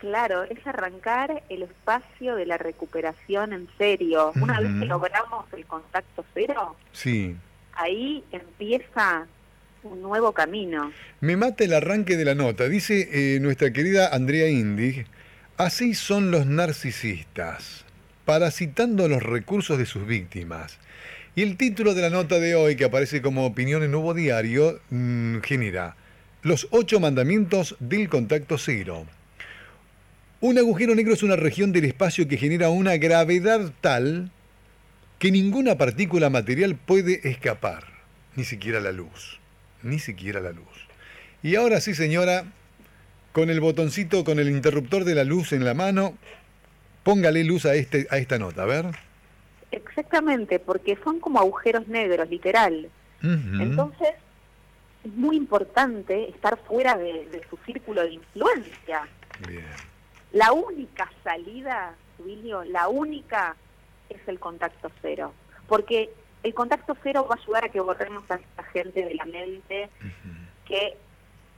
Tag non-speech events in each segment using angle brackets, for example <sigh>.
Claro, es arrancar el espacio de la recuperación en serio. Una vez que logramos el contacto cero, sí. ahí empieza un nuevo camino. Me mata el arranque de la nota. Dice eh, nuestra querida Andrea Indig, así son los narcisistas, parasitando los recursos de sus víctimas. Y el título de la nota de hoy, que aparece como opinión en Nuevo Diario, mm, genera Los ocho mandamientos del contacto cero. Un agujero negro es una región del espacio que genera una gravedad tal que ninguna partícula material puede escapar, ni siquiera la luz ni siquiera la luz. Y ahora sí, señora, con el botoncito, con el interruptor de la luz en la mano, póngale luz a, este, a esta nota, a ver. Exactamente, porque son como agujeros negros, literal. Entonces, es muy importante estar fuera de, su círculo de influencia. Bien. La única salida, Wilio, la única es el contacto cero. Porque el contacto cero va a ayudar a que borremos a esta gente de la mente que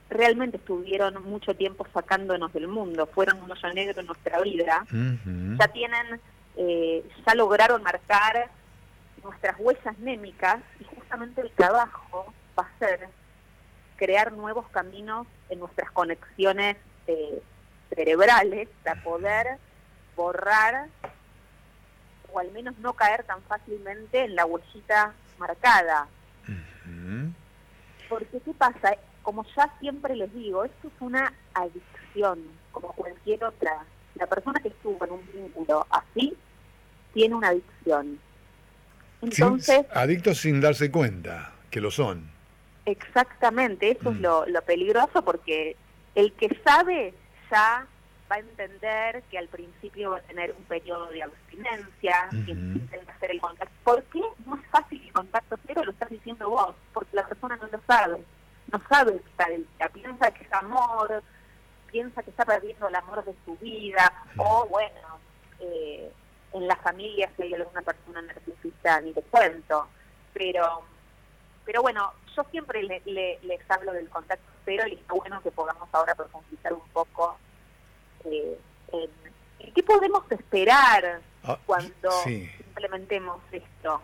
realmente estuvieron mucho tiempo sacándonos del mundo, fueron un hoyo negro en nuestra vida, ya tienen, eh, ya lograron marcar nuestras huellas némicas y justamente el trabajo va a ser crear nuevos caminos en nuestras conexiones eh, cerebrales para poder borrar o al menos no caer tan fácilmente en la huellita marcada. Porque ¿qué pasa? Como ya siempre les digo, esto es una adicción, como cualquier otra. La persona que estuvo en un vínculo así tiene una adicción. Entonces, adictos sin darse cuenta que lo son. Exactamente, eso es mm. lo, lo peligroso porque el que sabe ya va a entender que al principio va a tener un periodo de abstinencia, que intenta hacer el contacto. ¿Por qué no es fácil el contacto cero? Lo estás diciendo vos, porque la persona no lo sabe. No sabe que piensa que es amor, piensa que está perdiendo el amor de su vida, o bueno, eh, en la familia si hay alguna persona narcisista, ni te cuento. Pero, pero bueno, yo siempre les hablo del contacto cero y está bueno que podamos ahora profundizar un poco eh, ¿qué podemos esperar ah, cuando implementemos esto?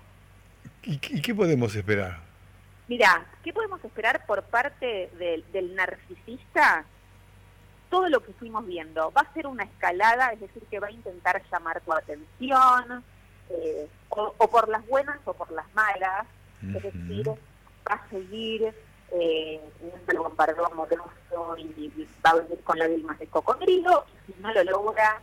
¿Y, qué podemos esperar? Mira, ¿qué podemos esperar por parte del, narcisista? Todo lo que fuimos viendo. Va a ser una escalada, es decir, que va a intentar llamar tu atención, eh, o, por las buenas o por las malas. Es decir, va a seguir eh, lo bombardeo amoroso y va a venir con lágrimas de cocodrilo, y si no lo logra,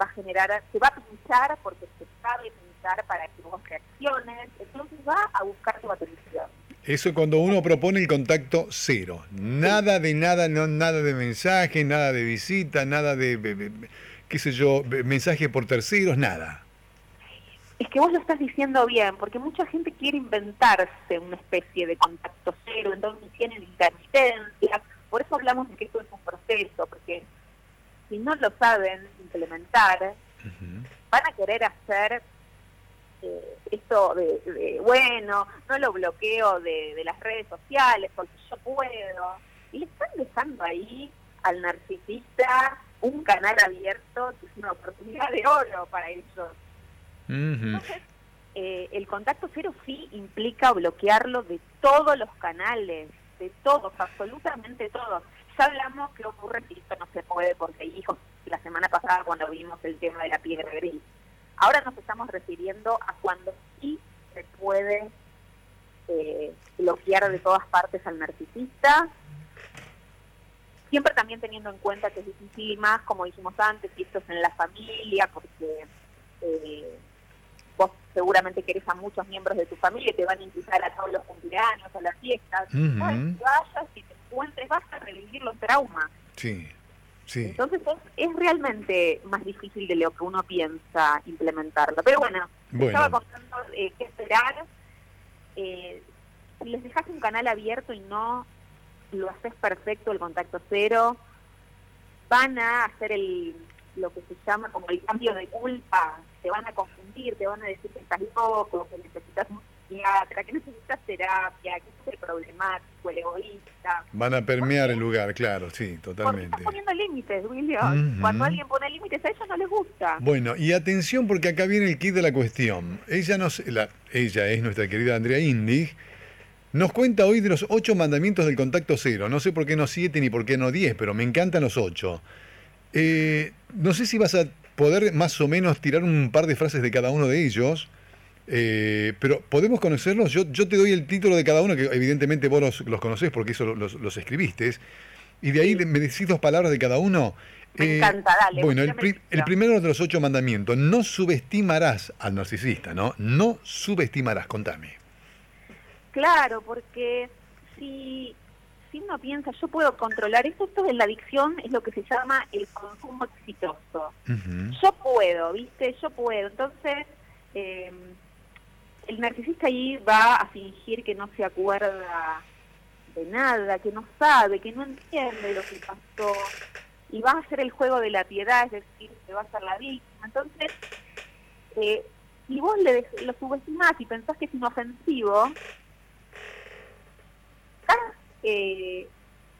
va a generar, se va a pinchar porque se sabe pinchar para que vos reacciones, entonces va a buscar tu atención. Eso cuando uno propone el contacto cero, nada de nada, no nada de mensaje, nada de visita, nada de, qué sé yo, mensaje por terceros, nada es que vos lo estás diciendo bien, porque mucha gente quiere inventarse una especie de contacto cero, entonces tienen intermitencias, por eso hablamos de que esto es un proceso, porque si no lo saben implementar, van a querer hacer eh, esto de, bueno, no lo bloqueo de, de las redes sociales porque yo puedo, y le están dejando ahí al narcisista un canal abierto, que es una oportunidad de oro para ellos entonces, eh, el contacto cero sí implica bloquearlo de todos los canales, de todos, absolutamente todos. Ya hablamos que ocurre si esto no se puede porque hijos la semana pasada cuando vimos el tema de la piedra gris. Ahora nos estamos refiriendo a cuando sí se puede eh, bloquear de todas partes al narcisista, siempre también teniendo en cuenta que es difícil más, como dijimos antes, si esto es en la familia, porque eh, vos seguramente querés a muchos miembros de tu familia y te van a invitar a todos los cumpleaños, a las fiestas. vayas y te encuentres, vas a revivir los traumas. Sí. Sí. Entonces es, realmente más difícil de lo que uno piensa implementarlo. Pero bueno, estaba contando eh, qué esperar. Eh, si les dejas un canal abierto y no lo haces perfecto, el contacto cero, van a hacer el lo que se llama como el cambio de culpa te van a confundir, te van a decir que estás loco, que necesitas psiquiatra, que necesitas terapia, que es el problemático, el egoísta. Van a permear el lugar, claro, sí, totalmente. Porque poniendo límites, William. Cuando alguien pone límites, a ellos no les gusta. Bueno, y atención porque acá viene el kit de la cuestión. Ella, nos, la, ella es nuestra querida Andrea Indig. Nos cuenta hoy de los ocho mandamientos del contacto cero. No sé por qué no siete ni por qué no diez, pero me encantan los ocho. Eh, no sé si vas a poder más o menos tirar un par de frases de cada uno de ellos. Eh, pero podemos conocerlos. Yo, yo te doy el título de cada uno, que evidentemente vos los, los conocés porque eso los, los, escribiste. Y de ahí me decís dos palabras de cada uno. Me eh, encanta, dale. Bueno, el, el, primero de los ocho mandamientos, no subestimarás al narcisista, ¿no? No subestimarás, contame. Claro, porque si si uno piensa, yo puedo controlar esto, esto de la adicción es lo que se llama el consumo exitoso. Yo puedo, ¿viste? Yo puedo. Entonces, em, el narcisista ahí va a fingir que no se acuerda de nada, que no sabe, que no entiende lo que pasó, y va a hacer el juego de la piedad, es decir, que va a ser la víctima. Entonces, eh, si vos le lo subestimás y pensás que es inofensivo, eh,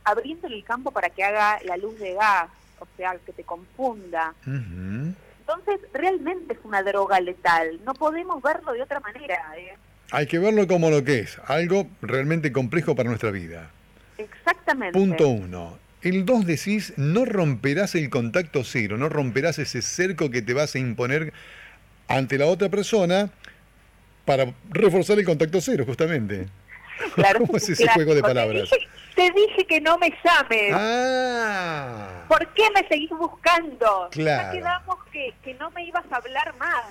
abriéndole el campo para que haga la luz de gas, o sea, que te confunda. Entonces, realmente es una droga letal, no podemos verlo de otra manera. ¿eh? Hay que verlo como lo que es, algo realmente complejo para nuestra vida. Exactamente. Punto uno. El dos decís, no romperás el contacto cero, no romperás ese cerco que te vas a imponer ante la otra persona para reforzar el contacto cero, justamente. ¿Cómo <laughs> es ese juego de palabras? Te dije, que no me llames. Ah. ¿Por qué me seguís buscando? Claro. Ya quedamos que, que no me ibas a hablar más.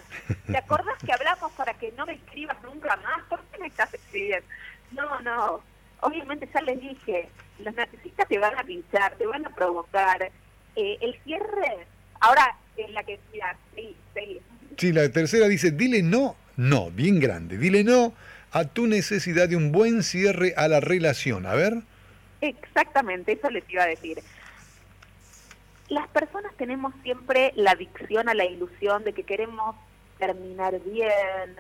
¿Te acordás que hablamos para que no me escribas nunca más? ¿Por qué me estás escribiendo? No, no. Obviamente ya les dije, los narcisistas te van a pinchar, te van a provocar. Eh, el cierre, ahora es la que mira, sí, sí. Sí, la tercera dice, dile no, no, bien grande, dile no a tu necesidad de un buen cierre a la relación. A ver. Exactamente, eso les iba a decir. Las personas tenemos siempre la adicción a la ilusión de que queremos terminar bien,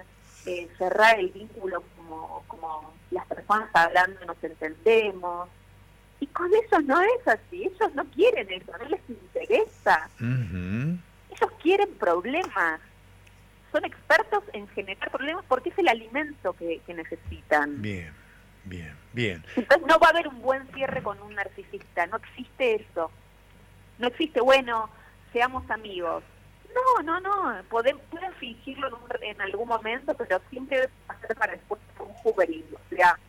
eh, cerrar el vínculo como, como las personas hablando nos entendemos. Y con eso no es así, ellos no quieren eso, no les interesa. Ellos quieren problemas son expertos en generar problemas porque es el alimento que, necesitan. Bien, bien, bien. Entonces no va a haber un buen cierre con un narcisista, no existe eso. No existe, bueno, seamos amigos. No, no, no, pueden, pueden fingirlo en, algún momento, pero siempre va a ser para después un juvenil, o sea,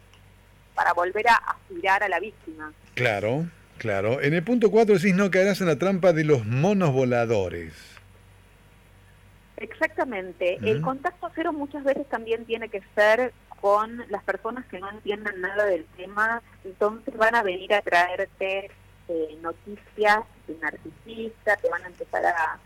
para volver a aspirar a la víctima. Claro, claro. En el punto 4 decís no caerás en la trampa de los monos voladores. Exactamente. El contacto cero muchas veces también tiene que ser con las personas que no entienden nada del tema, entonces van a venir a traerte eh, noticias de narcisista, te van a empezar a,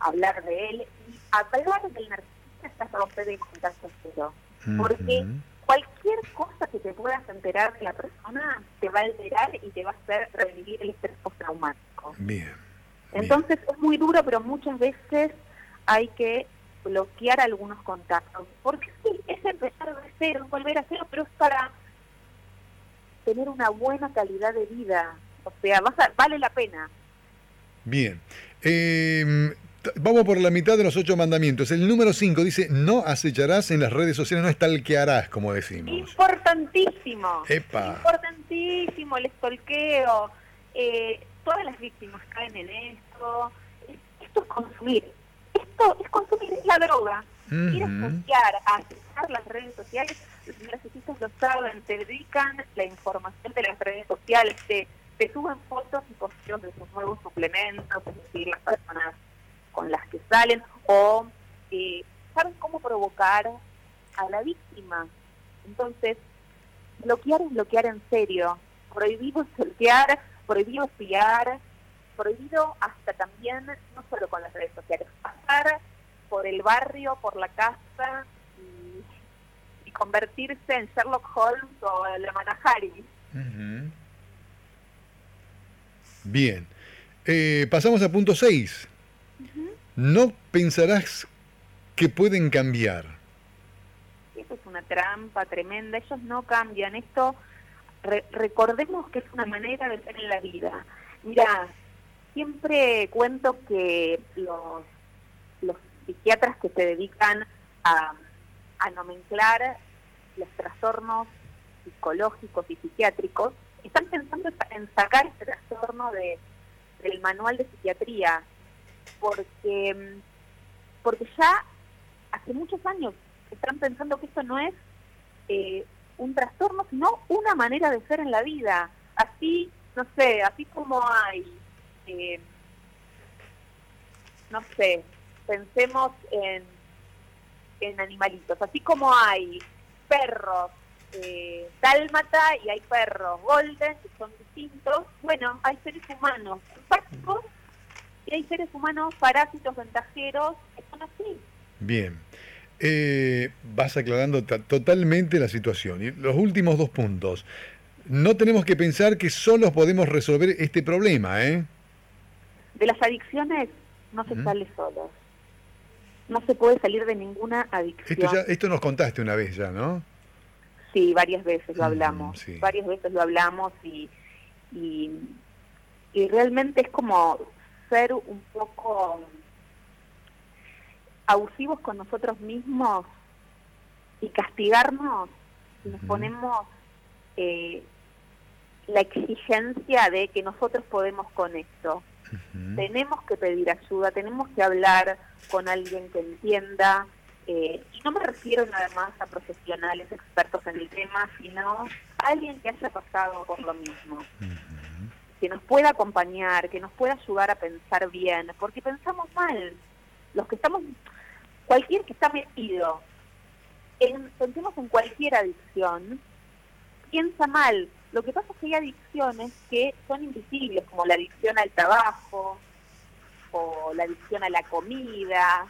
hablar de él y hablar del narcisista estás a romper el contacto cero, porque cualquier cosa que te puedas enterar de la persona te va a alterar y te va a hacer revivir el estrés postraumático. Bien. Entonces es muy duro, pero muchas veces hay que bloquear algunos contactos. Porque sí, es empezar de cero, volver a cero, pero es para tener una buena calidad de vida. O sea, vale la pena. Bien. Em, vamos por la mitad de los ocho mandamientos. El número cinco dice, no acecharás en las redes sociales, no estalquearás, como decimos. Importantísimo. Epa. Importantísimo el estolqueo. Eh, todas las víctimas caen en esto. Esto es consumir esto es consumir la droga. Uh Ir a accesar las redes sociales, los narcisistas lo saben, te dedican la información de las redes sociales, te, te suben fotos y posiciones de sus nuevos suplementos, es decir, las personas con las que salen, o eh, saben cómo provocar a la víctima. Entonces, bloquear es bloquear en serio. Prohibido bloquear, prohibido espiar, prohibido hasta también, no solo con las redes sociales, pasar por el barrio, por la casa y, convertirse en Sherlock Holmes o la Manahari. Bien. Eh, pasamos a punto 6. No pensarás que pueden cambiar. Eso es una trampa tremenda, ellos no cambian. Esto, recordemos que es una manera de ser en la vida. Mira, siempre cuento que los, psiquiatras que se dedican a, nomenclar los trastornos psicológicos y psiquiátricos están pensando en sacar este trastorno de, del manual de psiquiatría porque porque ya hace muchos años están pensando que esto no es eh, un trastorno sino una manera de ser en la vida. Así no sé así como hay eh, no sé, pensemos en, en animalitos, así como hay perros eh, dálmata y hay perros golden, que son distintos, bueno, hay seres humanos empáticos y hay seres humanos parásitos ventajeros que son así. Bien. Eh, vas aclarando totalmente la situación. Y los últimos dos puntos. No tenemos que pensar que solos podemos resolver este problema, ¿eh? De las adicciones no se sale solo. No se puede salir de ninguna adicción. Esto, ya, esto nos contaste una vez ya, ¿no? Sí, varias veces lo hablamos. Varias veces lo hablamos y, y, realmente es como ser un poco abusivos con nosotros mismos y castigarnos nos ponemos eh, la exigencia de que nosotros podemos con esto. Tenemos que pedir ayuda, tenemos que hablar con alguien que entienda. Eh, y no me refiero nada más a profesionales expertos en el tema, sino a alguien que haya pasado por lo mismo. Que nos pueda acompañar, que nos pueda ayudar a pensar bien, porque pensamos mal. Los que estamos, cualquier que está metido, en, pensemos en cualquier adicción, piensa mal, lo que pasa es que hay adicciones que son invisibles, como la adicción al trabajo o la adicción a la comida.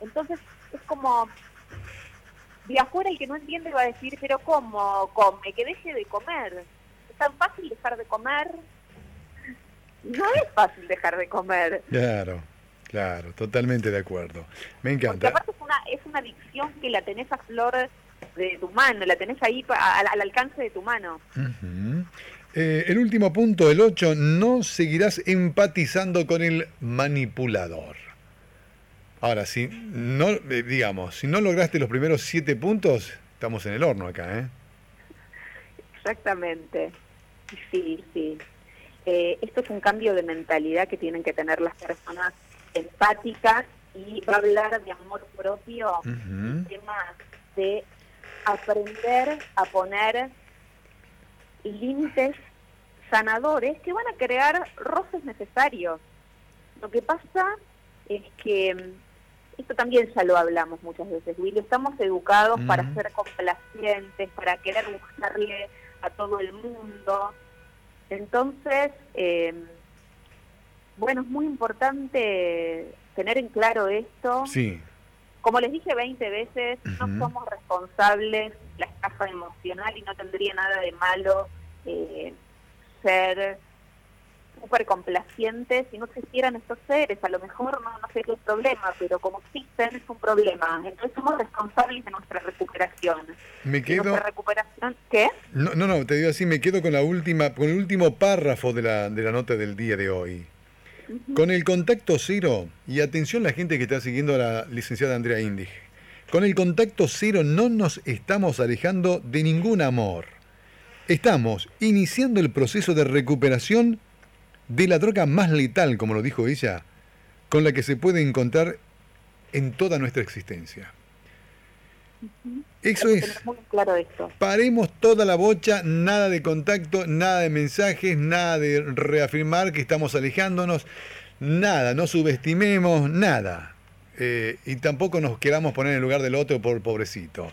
Entonces es como, de afuera el que no entiende va a decir, pero ¿cómo come? Que deje de comer. ¿Es tan fácil dejar de comer? No es fácil dejar de comer. Claro. Claro, totalmente de acuerdo. Me encanta. Porque aparte es una, es una adicción que la tenés a flor de tu mano, la tenés ahí al, alcance de tu mano. Eh, el último punto, el 8, no seguirás empatizando con el manipulador. Ahora, si no, eh, digamos, si no lograste los primeros siete puntos, estamos en el horno acá, ¿eh? Exactamente. Sí, sí. Eh, esto es un cambio de mentalidad que tienen que tener las personas empáticas y va a hablar de amor propio, temas de aprender a poner límites sanadores que van a crear roces necesarios. Lo que pasa es que, mm, esto también ya lo hablamos muchas veces, Willy, estamos educados para ser complacientes, para querer gustarle a todo el mundo. Entonces, eh, bueno, es muy importante tener en claro esto. Sí como les dije 20 veces, no somos responsables la estafa emocional y no tendría nada de malo eh, ser súper complacientes si no existieran estos seres. A lo mejor no, no sé qué problema, pero como existen es un problema. Entonces somos responsables de nuestra recuperación. Me quedo... Nuestra recuperación... ¿Qué? No, no, no, te digo así, me quedo con la última, con el último párrafo de la, de la nota del día de hoy. Con el contacto cero, y atención la gente que está siguiendo a la licenciada Andrea Indig, con el contacto cero no nos estamos alejando de ningún amor. Estamos iniciando el proceso de recuperación de la droga más letal, como lo dijo ella, con la que se puede encontrar en toda nuestra existencia. Eso es. claro esto. Paremos toda la bocha, nada de contacto, nada de mensajes, nada de reafirmar que estamos alejándonos, nada, no subestimemos, nada. Eh, y tampoco nos queramos poner en el lugar del otro por pobrecito.